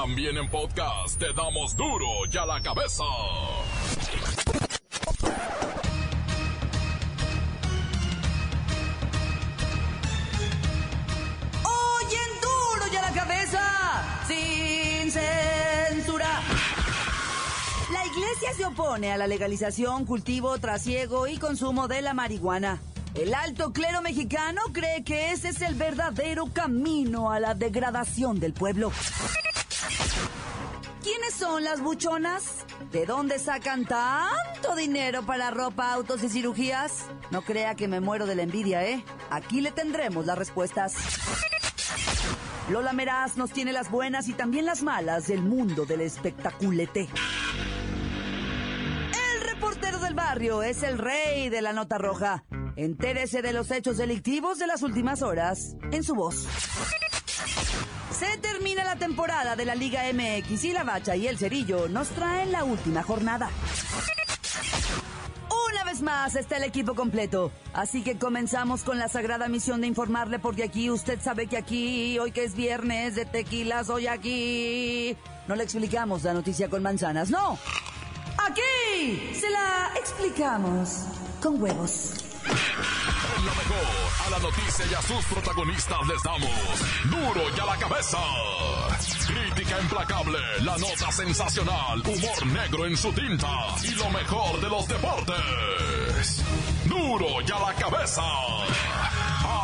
También en podcast te damos duro y a la cabeza. Hoy en duro y a la cabeza, sin censura. La iglesia se opone a la legalización, cultivo, trasiego y consumo de la marihuana. El alto clero mexicano cree que ese es el verdadero camino a la degradación del pueblo. ¿Quiénes son las buchonas? ¿De dónde sacan tanto dinero para ropa, autos y cirugías? No crea que me muero de la envidia, ¿eh? Aquí le tendremos las respuestas. Lola Meraz nos tiene las buenas y también las malas del mundo del espectaculete. El reportero del barrio es el rey de la nota roja. Entérese de los hechos delictivos de las últimas horas en su voz. Se termina la temporada de la Liga MX y la Bacha y el Cerillo nos traen la última jornada. Una vez más está el equipo completo, así que comenzamos con la sagrada misión de informarle porque aquí usted sabe que aquí, hoy que es viernes de tequilas, hoy aquí, no le explicamos la noticia con manzanas, no. Aquí se la explicamos con huevos. En lo mejor, a la noticia y a sus protagonistas les damos duro y a la cabeza. Crítica implacable, la nota sensacional, humor negro en su tinta y lo mejor de los deportes. Duro y a la cabeza.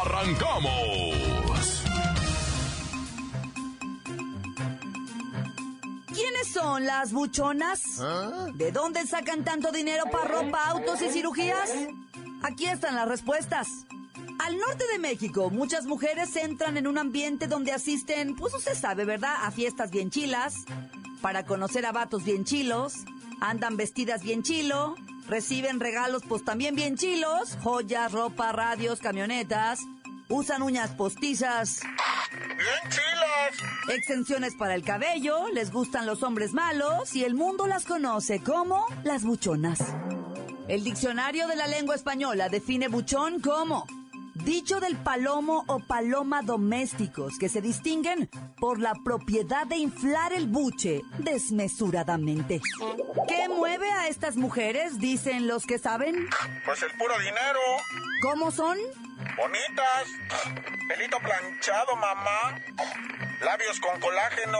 Arrancamos. ¿Quiénes son las buchonas? ¿De dónde sacan tanto dinero para ropa, autos y cirugías? Aquí están las respuestas. Al norte de México, muchas mujeres entran en un ambiente donde asisten, pues usted sabe, ¿verdad? A fiestas bien chilas, para conocer a vatos bien chilos, andan vestidas bien chilo, reciben regalos pues también bien chilos, joyas, ropa, radios, camionetas, usan uñas postizas, Bien chilas. extensiones para el cabello, les gustan los hombres malos y el mundo las conoce como las buchonas. El diccionario de la lengua española define buchón como dicho del palomo o paloma domésticos que se distinguen por la propiedad de inflar el buche desmesuradamente. ¿Qué mueve a estas mujeres? Dicen los que saben. Pues el puro dinero. ¿Cómo son? Bonitas. Pelito planchado, mamá. Labios con colágeno.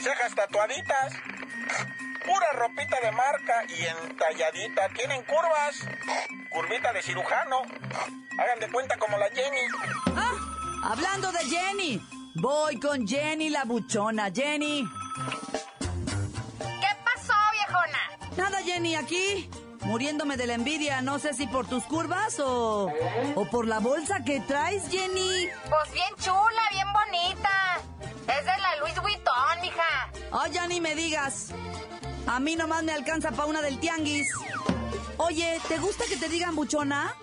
Cejas tatuaditas. Pura ropita de marca y entalladita. Tienen curvas. Curvita de cirujano. Hagan de cuenta como la Jenny. Ah, hablando de Jenny. Voy con Jenny la buchona. Jenny. ¿Qué pasó, viejona? Nada, Jenny, aquí. Muriéndome de la envidia, no sé si por tus curvas o, o por la bolsa que traes, Jenny. Pues bien chula, bien bonita. Es de la Louis Vuitton, mija. Ay, ya ni me digas. A mí nomás me alcanza pa' una del tianguis. Oye, ¿te gusta que te digan buchona?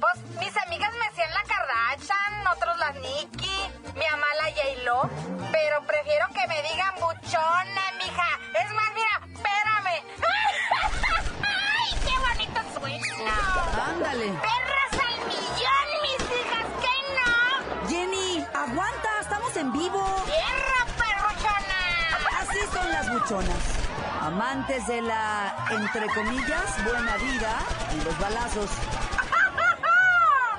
Pues mis amigas me hacían la Kardashian, otros las Nicki, mi mamá la J-Lo. Pero prefiero que me digan buchona, mija. Es más, mira, espérame. ¡Ay, qué bonito suena! Ándale. ¡Perras al millón, mis hijas! ¿Qué no? Jenny, aguanta, estamos en vivo. ¡Tierra, perruchona! Así son las buchonas. Amantes de la, entre comillas, buena vida y los balazos.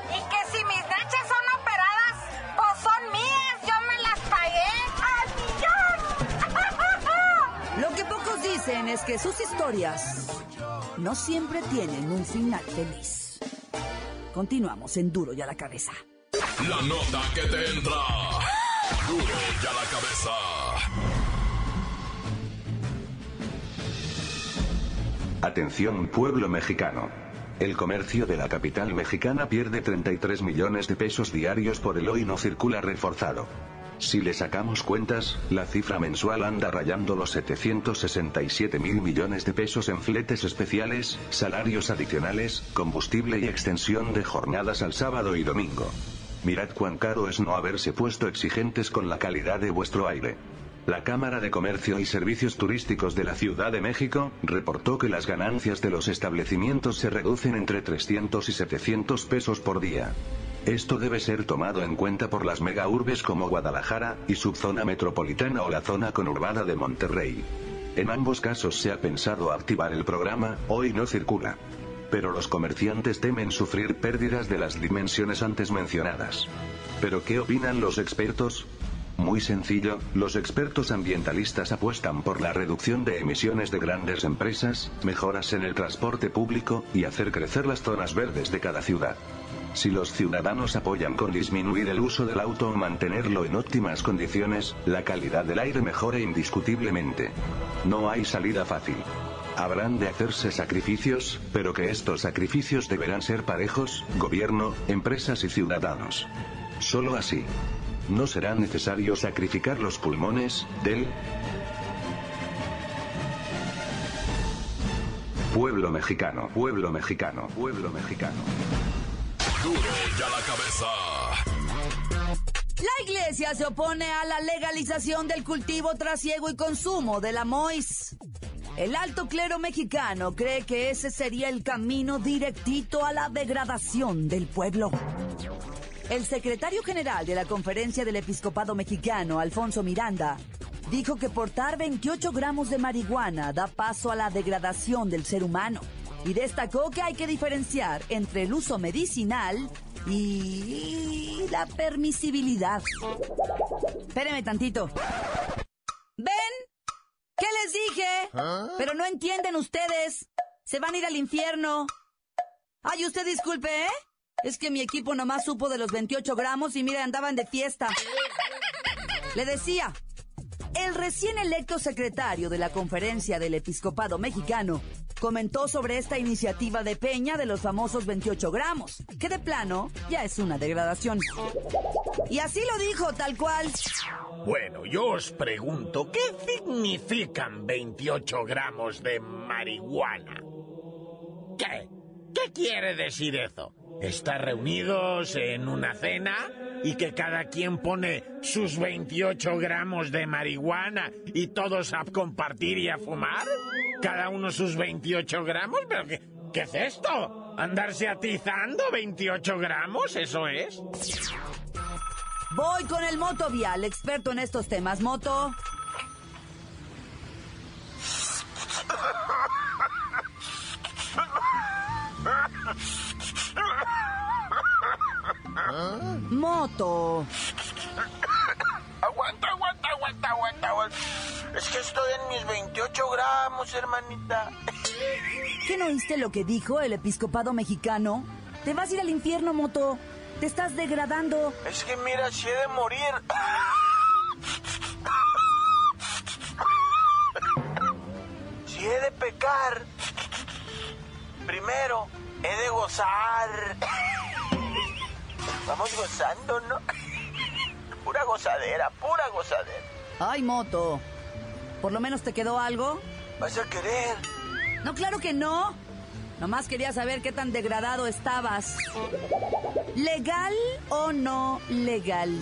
Y que si mis nachas son operadas, pues son mías, yo me las pagué al millón. Lo que pocos dicen es que sus historias no siempre tienen un final feliz. Continuamos en Duro y a la cabeza. La nota que te entra. Duro y a la cabeza. Atención pueblo mexicano. El comercio de la capital mexicana pierde 33 millones de pesos diarios por el hoy no circula reforzado. Si le sacamos cuentas, la cifra mensual anda rayando los 767 mil millones de pesos en fletes especiales, salarios adicionales, combustible y extensión de jornadas al sábado y domingo. Mirad cuán caro es no haberse puesto exigentes con la calidad de vuestro aire. La Cámara de Comercio y Servicios Turísticos de la Ciudad de México reportó que las ganancias de los establecimientos se reducen entre 300 y 700 pesos por día. Esto debe ser tomado en cuenta por las megaurbes como Guadalajara, y subzona metropolitana o la zona conurbada de Monterrey. En ambos casos se ha pensado activar el programa, hoy no circula. Pero los comerciantes temen sufrir pérdidas de las dimensiones antes mencionadas. ¿Pero qué opinan los expertos? Muy sencillo, los expertos ambientalistas apuestan por la reducción de emisiones de grandes empresas, mejoras en el transporte público, y hacer crecer las zonas verdes de cada ciudad. Si los ciudadanos apoyan con disminuir el uso del auto o mantenerlo en óptimas condiciones, la calidad del aire mejora indiscutiblemente. No hay salida fácil. Habrán de hacerse sacrificios, pero que estos sacrificios deberán ser parejos, gobierno, empresas y ciudadanos. Solo así. No será necesario sacrificar los pulmones del pueblo mexicano, pueblo mexicano, pueblo mexicano. Duro ya la cabeza. La iglesia se opone a la legalización del cultivo, trasiego y consumo de la mois. El alto clero mexicano cree que ese sería el camino directito a la degradación del pueblo. El secretario general de la Conferencia del Episcopado Mexicano, Alfonso Miranda, dijo que portar 28 gramos de marihuana da paso a la degradación del ser humano y destacó que hay que diferenciar entre el uso medicinal y la permisibilidad. Espéreme tantito. ¿Ven? ¿Qué les dije? Pero no entienden ustedes. Se van a ir al infierno. Ay, usted disculpe, ¿eh? Es que mi equipo nomás supo de los 28 gramos y mire, andaban de fiesta. Le decía, el recién electo secretario de la Conferencia del Episcopado Mexicano comentó sobre esta iniciativa de Peña de los famosos 28 gramos, que de plano ya es una degradación. Y así lo dijo tal cual. Bueno, yo os pregunto, ¿qué significan 28 gramos de marihuana? ¿Qué? ¿Qué quiere decir eso? ¿Estar reunidos en una cena y que cada quien pone sus 28 gramos de marihuana y todos a compartir y a fumar? ¿Cada uno sus 28 gramos? ¿Pero qué, qué es esto? ¿Andarse atizando 28 gramos? ¿Eso es? Voy con el Moto Vial, experto en estos temas. Moto. Moto. Aguanta, aguanta, aguanta, aguanta, aguanta. Es que estoy en mis 28 gramos, hermanita. ¿Qué no oíste lo que dijo el episcopado mexicano? Te vas a ir al infierno, Moto. Te estás degradando. Es que mira, si he de morir. Si he de pecar, primero he de gozar. Vamos gozando, ¿no? Pura gozadera, pura gozadera. Ay, Moto. ¿Por lo menos te quedó algo? ¿Vas a querer? No, claro que no. Nomás quería saber qué tan degradado estabas. ¿Legal o no legal?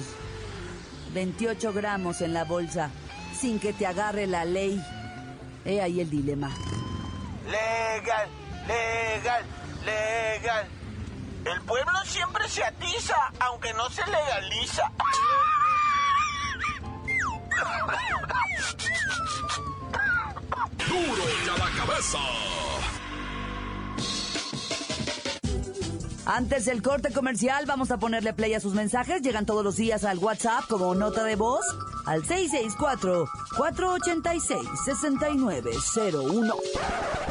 28 gramos en la bolsa, sin que te agarre la ley. He ahí el dilema. Legal, legal, legal. El pueblo siempre se atiza, aunque no se legaliza. Duro ya la cabeza. Antes del corte comercial, vamos a ponerle play a sus mensajes. Llegan todos los días al WhatsApp como nota de voz al 664-486-6901.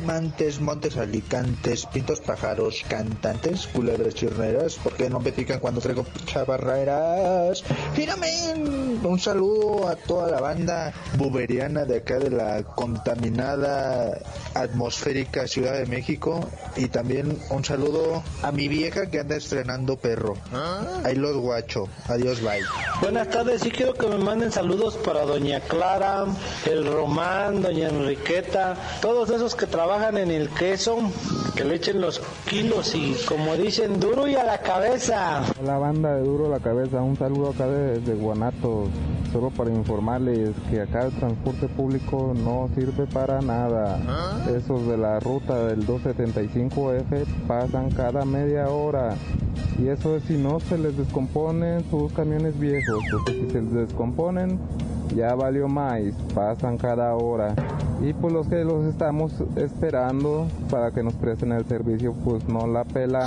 Montes, alicantes, pintos, pájaros, cantantes, culebras chirneras, porque no me pican cuando traigo chavarreras. Finomen, un saludo a toda la banda buberiana de acá de la contaminada atmosférica Ciudad de México y también un saludo a mi vieja que anda estrenando perro. Ahí los guacho. Adiós, bye. Buenas tardes, sí quiero que me manden saludos para doña Clara, el Román, doña Enriqueta, todos esos que trabajan en el queso, que le echen los kilos y como dicen, duro y a la cabeza. La banda de Duro la Cabeza, un saludo acá desde Guanatos, solo para informarles que acá el transporte público no sirve para nada. Esos de la ruta del 275F pasan cada media hora. Y eso es si no se les descomponen sus camiones viejos, porque si se les descomponen, ya valió más, pasan cada hora. Y pues los que los estamos esperando para que nos presten el servicio, pues no la pela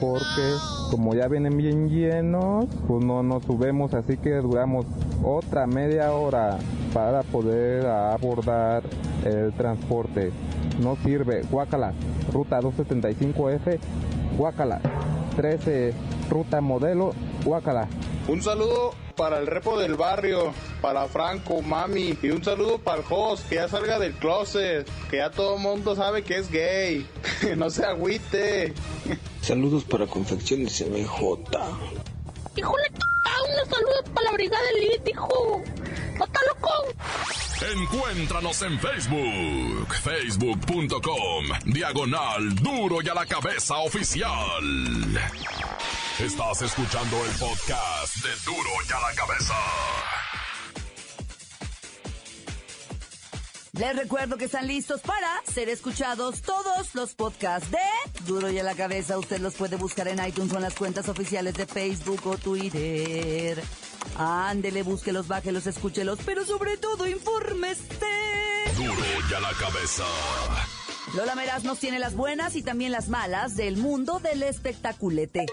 porque como ya vienen bien llenos, pues no nos subemos, así que duramos otra media hora para poder abordar el transporte. No sirve, guácala, ruta 275F, guácala, 13, ruta modelo, guácala. Un saludo para el repo del barrio, para Franco, mami, y un saludo para el host, que ya salga del closet, que ya todo el mundo sabe que es gay, no se agüite. Saludos para Confecciones MJ. Híjole, unos saludos para la Brigada Elite, hijo. ¡No está loco! Encuéntranos en Facebook, facebook.com, diagonal duro y a la cabeza oficial. Estás escuchando el podcast de duro y a la cabeza. Les recuerdo que están listos para ser escuchados todos los podcasts de Duro y a la cabeza. Usted los puede buscar en iTunes o en las cuentas oficiales de Facebook o Twitter. Ándele, búsquelos, bájelos, escúchelos, pero sobre todo infórmese. Duro y a la cabeza. Lola Meraz nos tiene las buenas y también las malas del mundo del espectaculete.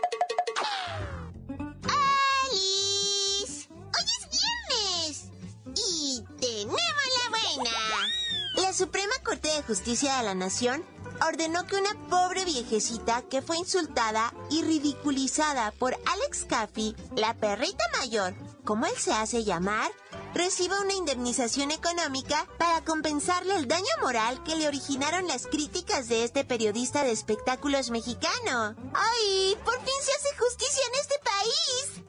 Justicia de la Nación ordenó que una pobre viejecita que fue insultada y ridiculizada por Alex Caffey, la perrita mayor, como él se hace llamar, reciba una indemnización económica para compensarle el daño moral que le originaron las críticas de este periodista de espectáculos mexicano. ¡Ay! ¡Por fin se hace justicia en este país!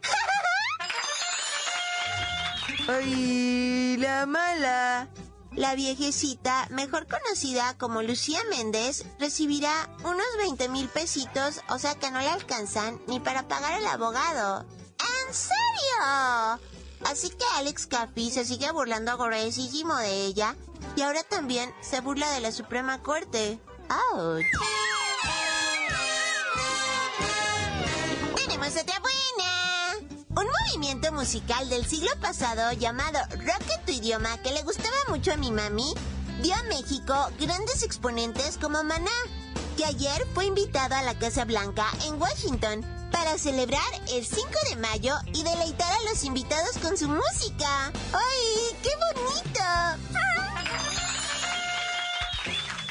¡Ay! La mala. La viejecita, mejor conocida como Lucía Méndez, recibirá unos 20 mil pesitos, o sea que no le alcanzan ni para pagar el abogado. ¿En serio? Así que Alex Caffey se sigue burlando gruesísimo de ella y ahora también se burla de la Suprema Corte. ¡Ouch! Un movimiento musical del siglo pasado llamado Rock en tu idioma que le gustaba mucho a mi mami, dio a México grandes exponentes como Maná, que ayer fue invitado a la Casa Blanca en Washington para celebrar el 5 de mayo y deleitar a los invitados con su música. ¡Ay, qué bonito!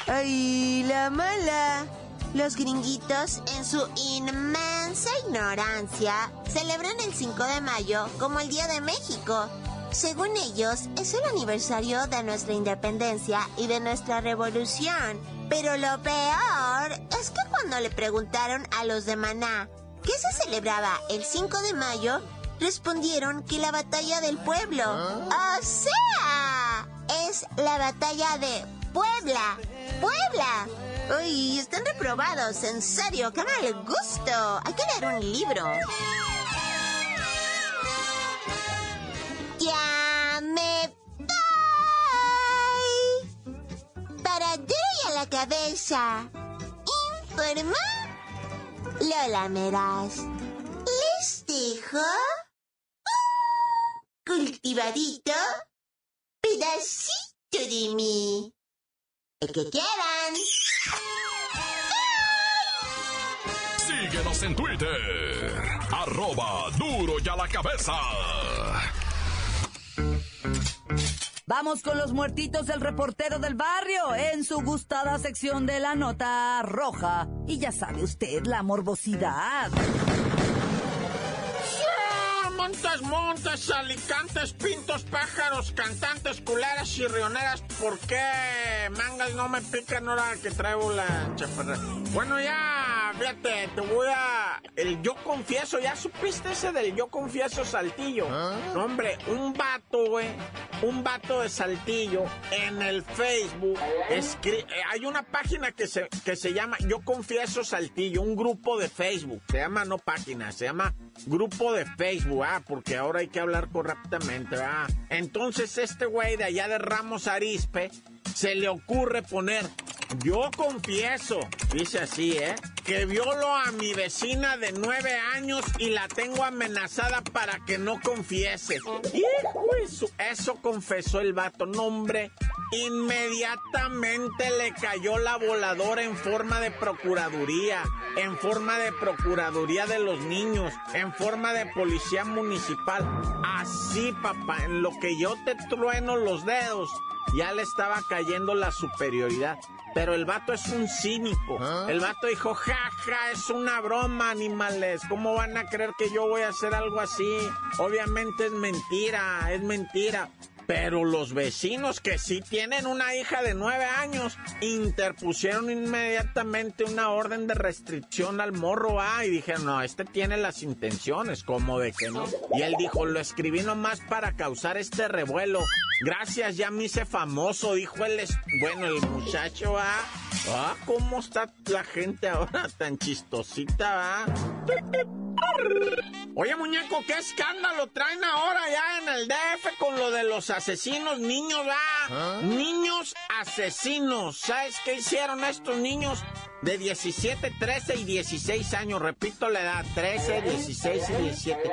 ¡Ay, la mala! Los gringuitos, en su inmensa ignorancia, celebran el 5 de mayo como el Día de México. Según ellos, es el aniversario de nuestra independencia y de nuestra revolución. Pero lo peor es que cuando le preguntaron a los de Maná qué se celebraba el 5 de mayo, respondieron que la batalla del pueblo. O sea, es la batalla de Puebla. ¡Puebla! Uy, están reprobados, en serio, qué mal gusto. Hay que leer un libro. Ya me voy. Para a la cabeza. Informa Lola Meraz. Les dejo cultivadito pedacito de mí. El que quieran. Síguenos en Twitter. Arroba duro y a la cabeza. Vamos con los muertitos del reportero del barrio en su gustada sección de la nota roja. Y ya sabe usted la morbosidad. Montes, montes, alicantes, pintos, pájaros, cantantes, culeras y rioneras. ¿Por qué mangas no me pican ahora que traigo la chaparra? Bueno, ya, fíjate, te voy a... El yo confieso, ¿ya supiste ese del yo confieso saltillo? No, hombre, un vato, güey, un vato de Saltillo en el Facebook. escri- eh, hay una página que se, que se llama Yo Confieso Saltillo, un grupo de Facebook. Se llama no página, se llama grupo de Facebook, ah, porque ahora hay que hablar correctamente, ah. Entonces este güey de allá de Ramos Arispe se le ocurre poner yo confieso, dice así, ¿eh? Que violo a mi vecina de nueve años y la tengo amenazada para que no confiese. Su- Eso confesó el vato. No, hombre. Inmediatamente le cayó la voladora en forma de procuraduría, en forma de procuraduría de los niños, en forma de policía municipal. Así, papá, en lo que yo te trueno los dedos, ya le estaba cayendo la superioridad. Pero el vato es un cínico. El vato dijo, jaja, es una broma, animales. ¿Cómo van a creer que yo voy a hacer algo así? Obviamente es mentira, es mentira. Pero los vecinos que sí tienen una hija de nueve años interpusieron inmediatamente una orden de restricción al morro, ah, y dijeron, no, este tiene las intenciones, como de que no. Y él dijo, lo escribí nomás para causar este revuelo. Gracias, ya me hice famoso, dijo él. Bueno, el muchacho, ah, ah, cómo está la gente ahora tan chistosita, ah. Oye, muñeco, qué escándalo traen ahora ya en el DF con lo de los asesinos niños, ¿va? Niños asesinos. ¿Sabes qué hicieron estos niños? De 17, 13 y 16 años, repito la edad, 13, 16 y 17.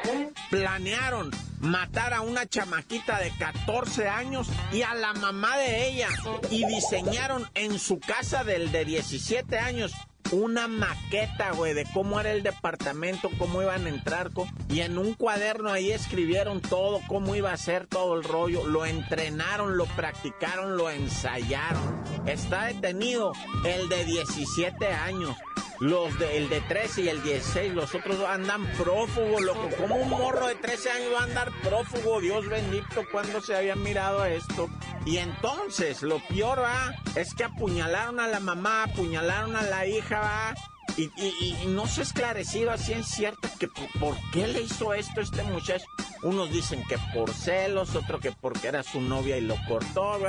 Planearon matar a una chamaquita de 14 años y a la mamá de ella. Y diseñaron en su casa del de 17 años una maqueta, güey, de cómo era el departamento, cómo iban a entrar, y en un cuaderno ahí escribieron todo, cómo iba a ser todo el rollo, lo entrenaron, lo practicaron, lo ensayaron. Está detenido el de 17 años. Los de, el de 13 y el 16, los otros andan prófugo, loco. Como un morro de 13 años va a andar prófugo? Dios bendito, cuando se había mirado esto? Y entonces, lo peor, va, es que apuñalaron a la mamá, apuñalaron a la hija, va. Y, y- y no se ha esclarecido así en cierto que por, qué le hizo esto este muchacho. Unos dicen que por celos, otro que porque era su novia y lo cortó.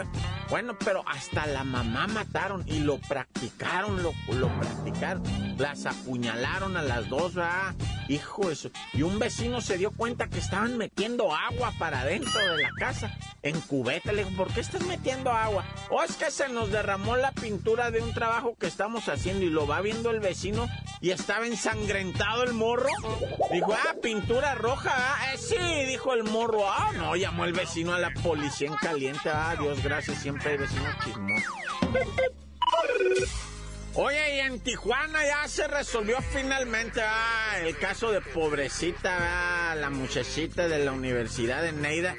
Bueno, pero hasta la mamá mataron y lo practicaron, lo, lo practicaron. Las apuñalaron a las dos, ¿verdad? Hijo de su- Y un vecino se dio cuenta que estaban metiendo agua para adentro de la casa, en cubeta. Le dijo, ¿por qué estás metiendo agua? O es que se nos derramó la pintura de un trabajo que estamos haciendo y lo va viendo el vecino y estaba ensangrentado el morro. Dijo, ah, pintura roja, ah, eh, sí, dijo el morro. Ah, no, llamó el vecino a la policía en caliente. Ah, Dios gracias, siempre hay vecinos chismosos. Oye, y en Tijuana ya se resolvió finalmente ah, el caso de pobrecita, ah, la muchachita de la Universidad de Neida,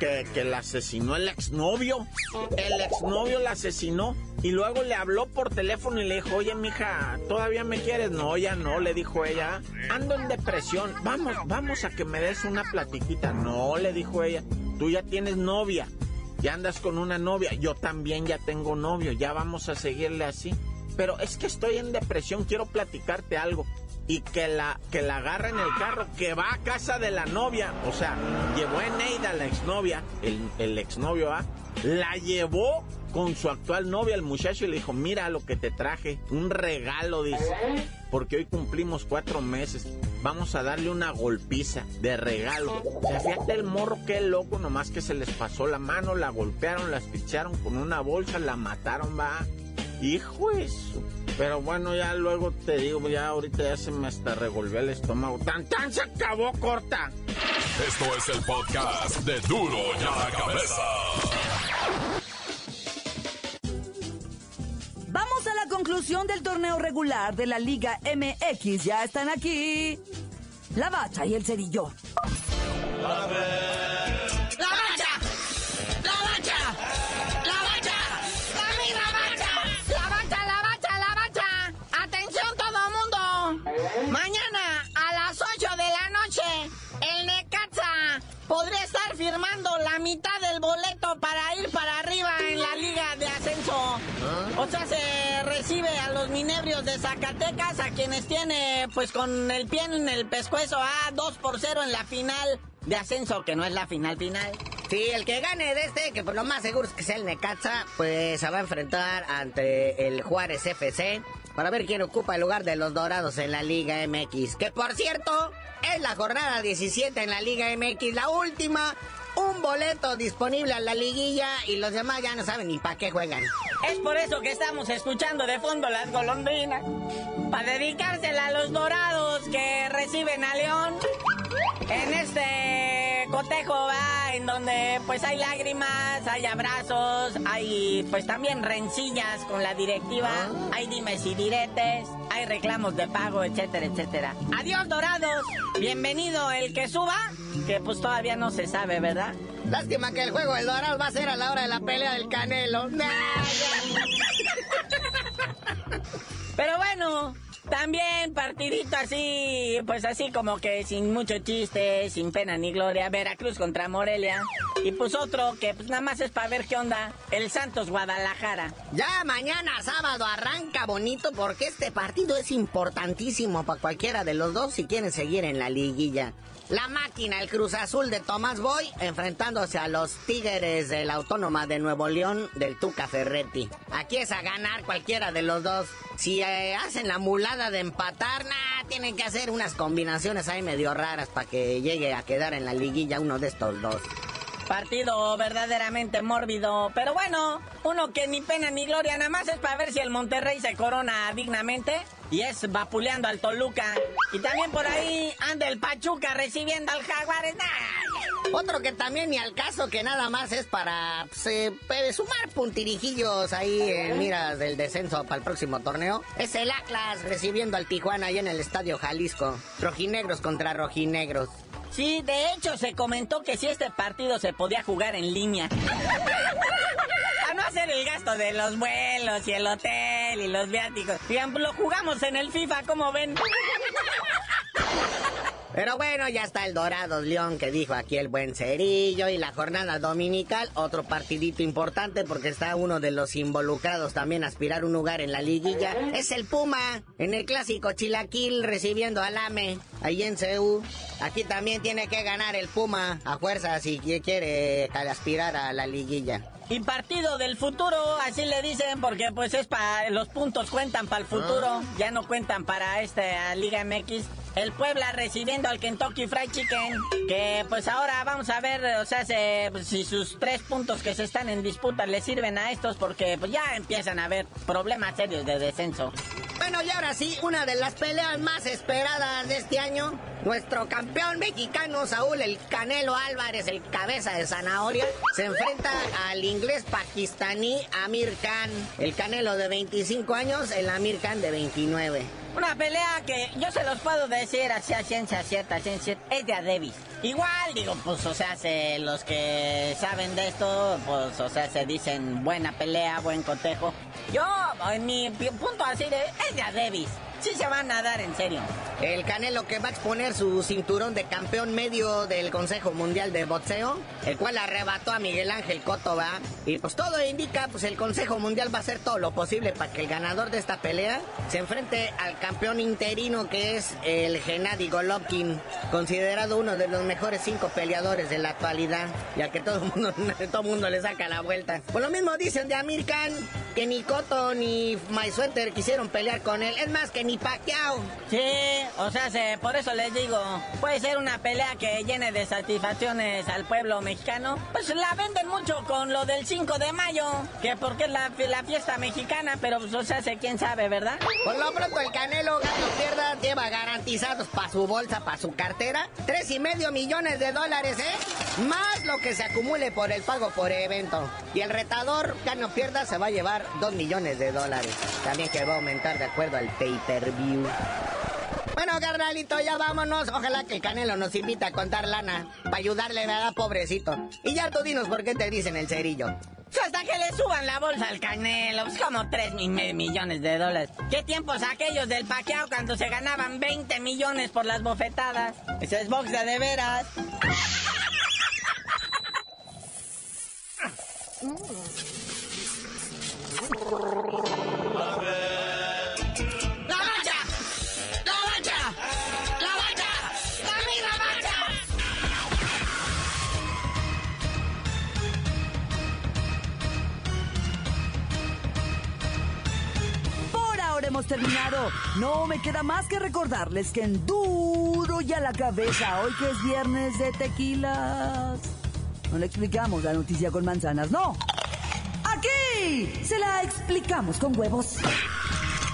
que, que la asesinó el exnovio. El exnovio la asesinó y luego le habló por teléfono y le dijo, oye, mija, ¿todavía me quieres? No, ya no, le dijo ella. Ando en depresión, vamos, vamos a que me des una platiquita. No, le dijo ella, tú ya tienes novia. Ya andas con una novia, yo también ya tengo novio, ya vamos a seguirle así. Pero es que estoy en depresión, quiero platicarte algo. Y que la, que la agarra en el carro, que va a casa de la novia. O sea, llevó a Eneida, la exnovia, el, el exnovio, ¿ah? La llevó con su actual novia, el muchacho, y le dijo, mira lo que te traje, un regalo, dice. Porque hoy cumplimos cuatro meses. Vamos a darle una golpiza de regalo. O sea, fíjate el morro, qué loco, nomás que se les pasó la mano, la golpearon, la espicharon con una bolsa, la mataron, va. Hijo eso. Pero bueno, ya luego te digo, ya ahorita ya se me hasta revolvió el estómago. ¡Tan, tan! Se acabó, corta. Esto es el podcast de Duro y a la Cabeza. Vamos a la conclusión del torneo regular de la Liga MX. Ya están aquí. La bacha y el cerillo. ¡La Zacatecas, a quienes tiene pues con el pie en el pescuezo a 2 por 0 en la final de ascenso, que no es la final final. Sí, el que gane de este, que por lo más seguro es que sea el Necaxa, pues se va a enfrentar ante el Juárez FC para ver quién ocupa el lugar de los Dorados en la Liga MX. Que por cierto, es la jornada 17 en la Liga MX, la última. Un boleto disponible a la liguilla y los demás ya no saben ni para qué juegan. Es por eso que estamos escuchando de fondo las golondrinas. Para dedicársela a los dorados que reciben a León. En este cotejo va en donde pues hay lágrimas, hay abrazos, hay pues también rencillas con la directiva, hay dimes y diretes, hay reclamos de pago, etcétera, etcétera. Adiós dorados, bienvenido el que suba, que pues todavía no se sabe, ¿verdad? Lástima que el juego del Dorado va a ser a la hora de la pelea del Canelo. Pero bueno, también partidito así, pues así como que sin mucho chiste, sin pena ni gloria, Veracruz contra Morelia. Y pues otro que pues nada más es para ver qué onda, el Santos Guadalajara. Ya mañana sábado arranca bonito porque este partido es importantísimo para cualquiera de los dos si quieren seguir en la liguilla. La máquina, el Cruz Azul de Tomás Boy, enfrentándose a los Tigres de la Autónoma de Nuevo León del Tuca Ferretti. Aquí es a ganar cualquiera de los dos. Si eh, hacen la mulada de empatar, nah, tienen que hacer unas combinaciones ahí medio raras para que llegue a quedar en la liguilla uno de estos dos. Partido verdaderamente mórbido, pero bueno, uno que ni pena ni gloria, nada más es para ver si el Monterrey se corona dignamente y es vapuleando al Toluca. Y también por ahí anda el Pachuca recibiendo al Jaguares. Otro que también ni al caso, que nada más es para pues, eh, sumar puntirijillos ahí en miras del descenso para el próximo torneo, es el Atlas recibiendo al Tijuana ahí en el Estadio Jalisco. Rojinegros contra rojinegros. Sí, de hecho se comentó que si este partido se podía jugar en línea. El gasto de los vuelos y el hotel y los viáticos. Lo jugamos en el FIFA, como ven. Pero bueno, ya está el Dorados León que dijo aquí el buen Cerillo y la jornada dominical, otro partidito importante porque está uno de los involucrados también a aspirar un lugar en la liguilla. Es el Puma en el clásico Chilaquil recibiendo al AME ahí en CEU. Aquí también tiene que ganar el Puma a fuerza si quiere aspirar a la liguilla. Y partido del futuro, así le dicen, porque pues es para los puntos cuentan para el futuro, ah. ya no cuentan para esta Liga MX. El Puebla recibiendo al Kentucky Fried Chicken. Que pues ahora vamos a ver, o sea, pues, si sus tres puntos que se están en disputa le sirven a estos, porque pues ya empiezan a haber problemas serios de descenso. Bueno, y ahora sí, una de las peleas más esperadas de este año. Nuestro campeón mexicano Saúl el Canelo Álvarez, el cabeza de zanahoria, se enfrenta al inglés pakistaní Amir Khan. El Canelo de 25 años, el Amir Khan de 29. Una pelea que yo se los puedo decir así a ciencia cierta, ciencia es de Davis. Igual, digo, pues, o sea, se, los que saben de esto, pues, o sea, se dicen buena pelea, buen cotejo. Yo, en mi punto así de, es de Davis sí se van a dar en serio. El Canelo que va a exponer su cinturón de campeón medio del Consejo Mundial de Boxeo, el cual arrebató a Miguel Ángel va. Y pues todo indica, pues el Consejo Mundial va a hacer todo lo posible para que el ganador de esta pelea se enfrente al campeón interino que es el Gennady Golovkin, considerado uno de los mejores cinco peleadores de la actualidad, ya que todo el mundo, todo mundo le saca la vuelta. Por lo mismo dicen de Amir Khan, que ni Cotto ni Maysuenter quisieron pelear con él. Es más, que ni ni Sí, o sea, por eso les digo, puede ser una pelea que llene de satisfacciones al pueblo mexicano. Pues la venden mucho con lo del 5 de mayo, que porque es la, fiesta mexicana, pero pues, o sea, sé quién sabe, ¿verdad? Por lo pronto el Canelo gano pierda lleva garantizados para su bolsa, para su cartera, tres y medio millones de dólares, ¿eh? Más lo que se acumule por el pago por evento. Y el retador, gano pierda, se va a llevar dos millones de dólares. También que va a aumentar de acuerdo al paper bueno, carnalito, ya vámonos. Ojalá que el Canelo nos invite a contar lana para ayudarle, ¿verdad, pobrecito? Y ya tú dinos por qué te dicen el cerillo. Pues hasta que le suban la bolsa al Canelo, pues como 3 millones de dólares. ¿Qué tiempos aquellos del paqueado cuando se ganaban 20 millones por las bofetadas? Ese es box de, de veras. hemos terminado. No me queda más que recordarles que en duro y a la cabeza, hoy que es viernes de tequilas, no le explicamos la noticia con manzanas, no. Se la explicamos con huevos.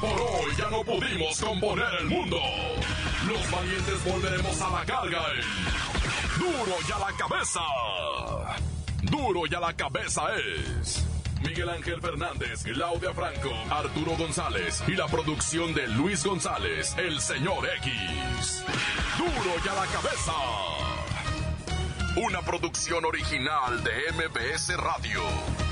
Por hoy ya no pudimos componer el mundo. Los valientes volveremos a la carga en Duro y a la cabeza. Duro y a la cabeza es Miguel Ángel Fernández, Claudia Franco, Arturo González y la producción de Luis González, el señor X. Duro y a la cabeza. Una producción original de MBS Radio.